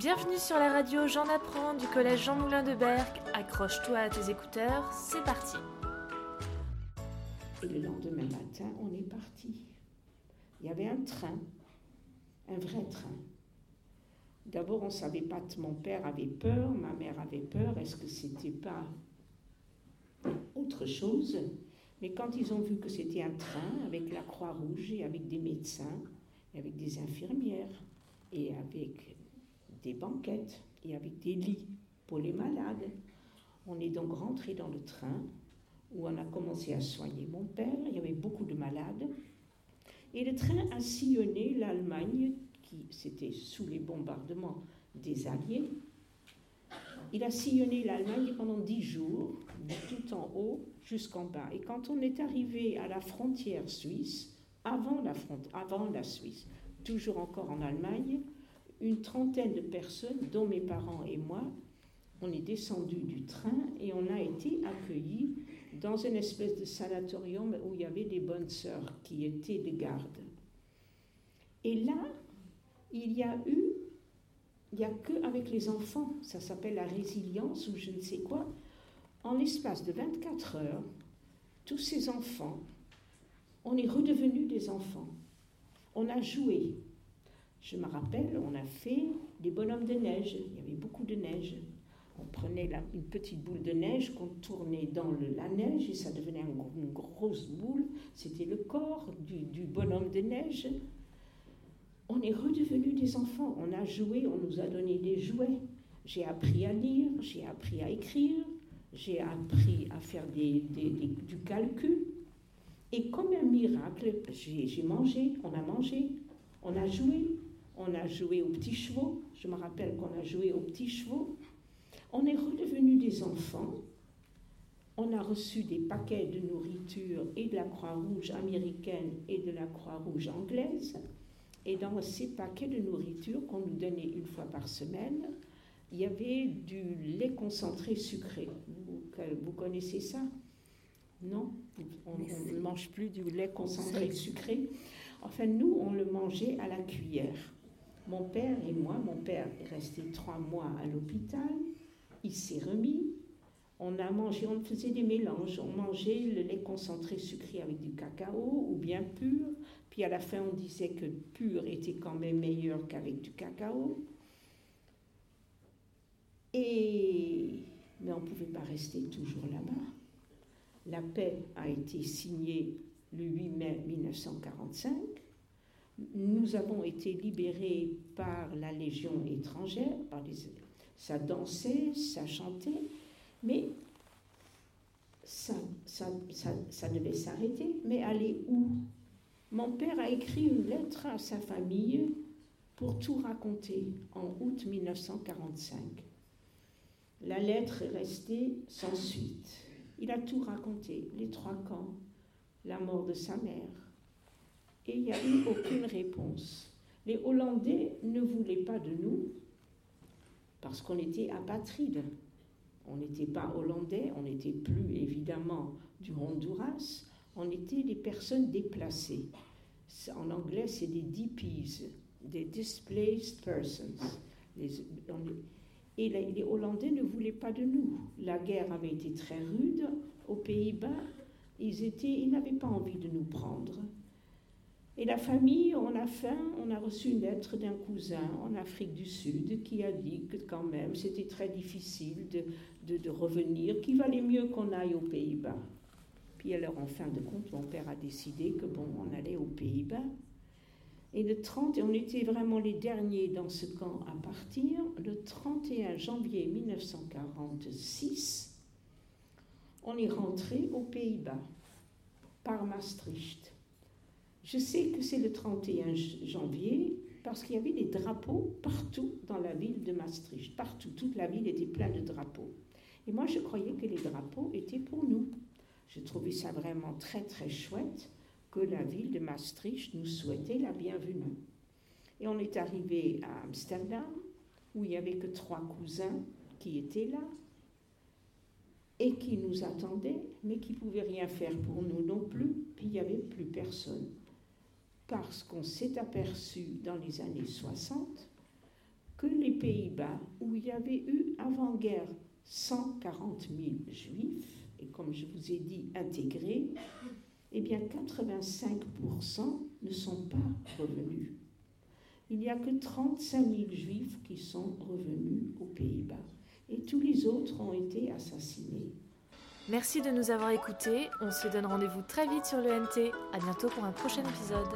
Bienvenue sur la radio J'en apprends du collège Jean Moulin de Berck. Accroche-toi à tes écouteurs, c'est parti. Et le lendemain matin, on est parti. Il y avait un train, un vrai train. D'abord, on ne savait pas, mon père avait peur, ma mère avait peur, est-ce que c'était pas autre chose? Mais quand ils ont vu que c'était un train avec la Croix-Rouge et avec des médecins, et avec des infirmières, et avec des banquettes, et avec des lits pour les malades, on est donc rentré dans le train où on a commencé à soigner mon père. Il y avait beaucoup de malades. Et le train a sillonné l'Allemagne, qui c'était sous les bombardements des Alliés. Il a sillonné l'Allemagne pendant dix jours, tout en haut jusqu'en bas. Et quand on est arrivé à la frontière suisse, avant la, avant la Suisse, toujours encore en Allemagne, une trentaine de personnes, dont mes parents et moi, on est descendu du train et on a été accueillis dans une espèce de sanatorium où il y avait des bonnes sœurs qui étaient de garde. Et là, il y a eu, il n'y a que avec les enfants, ça s'appelle la résilience ou je ne sais quoi, en l'espace de 24 heures, tous ces enfants, on est redevenus des enfants. On a joué. Je me rappelle, on a fait des bonhommes de neige. Il y avait beaucoup de neige on prenait une petite boule de neige qu'on tournait dans la neige et ça devenait une grosse boule. C'était le corps du, bonhomme de neige. On est redevenus des enfants. On a joué, on nous a donné des jouets. J'ai appris à lire, j'ai appris à écrire, j'ai appris à faire du calcul. Et comme un miracle, j'ai mangé, on a mangé, on a joué, on a joué aux petits chevaux. Je me rappelle qu'on a joué aux petits chevaux. On est redevenus des enfants. On a reçu des paquets de nourriture et de la Croix-Rouge américaine et de la Croix-Rouge anglaise. Et dans ces paquets de nourriture qu'on nous donnait une fois par semaine, il y avait du lait concentré sucré. Vous, connaissez ça? Non? On ne mange plus du lait concentré sucré. Enfin, nous, on le mangeait à la cuillère. Mon père et moi, mon père est resté trois mois à l'hôpital il s'est remis. On a mangé, on faisait des mélanges. On mangeait le lait concentré sucré avec du cacao ou bien pur. Puis à la fin, on disait que pur était quand même meilleur qu'avec du cacao. Et mais on ne pouvait pas rester toujours là-bas. La paix a été signée le 8 mai 1945. Nous avons été libérés par la Légion étrangère, par les ça dansait, ça chantait, mais ça, ça, devait s'arrêter. Mais aller où? Mon père a écrit une lettre à sa famille pour tout raconter en août 1945. La lettre est restée sans suite. Il a tout raconté, les trois camps, la mort de sa mère. Et il n'y a eu aucune réponse. Les Hollandais ne voulaient pas de nous parce qu'on était apatrides. On n'était pas hollandais, on n'était plus évidemment du Honduras, on était des personnes déplacées. En anglais, c'est des DPs, des Displaced Persons. et les Hollandais ne voulaient pas de nous. La guerre avait été très rude aux Pays-Bas. Ils, ils n'avaient pas envie de nous prendre. Et la famille, on a faim, on a reçu une lettre d'un cousin en Afrique du Sud qui a dit que quand même c'était très difficile de, de, revenir, qu'il valait mieux qu'on aille aux Pays-Bas. Puis alors en fin de compte, mon père a décidé que bon, on allait aux Pays-Bas. Et le 30, et on était vraiment les derniers dans ce camp à partir, le 31 janvier 1946, on est rentré aux Pays-Bas par Maastricht. Je sais que c'est le 31 janvier parce qu'il y avait des drapeaux partout dans la ville de Maastricht. Partout, toute la ville était pleine de drapeaux. Et moi, je croyais que les drapeaux étaient pour nous. Je trouvais ça vraiment très, très chouette que la ville de Maastricht nous souhaitait la bienvenue. Et on est arrivé à Amsterdam, où il n'y avait que trois cousins qui étaient là et qui nous attendaient, mais qui ne pouvaient rien faire pour nous non plus, puis il n'y avait plus personne parce qu'on s'est aperçu dans les années 60 que les Pays-Bas, où il y avait eu avant-guerre 140 000 juifs, et comme je vous ai dit, intégrés, eh bien 85% ne sont pas revenus. Il n'y a que 35 000 juifs qui sont revenus aux Pays-Bas et tous les autres ont été assassinés. Merci de nous avoir écoutés. On se donne rendez-vous très vite sur le NT. À bientôt pour un prochain épisode.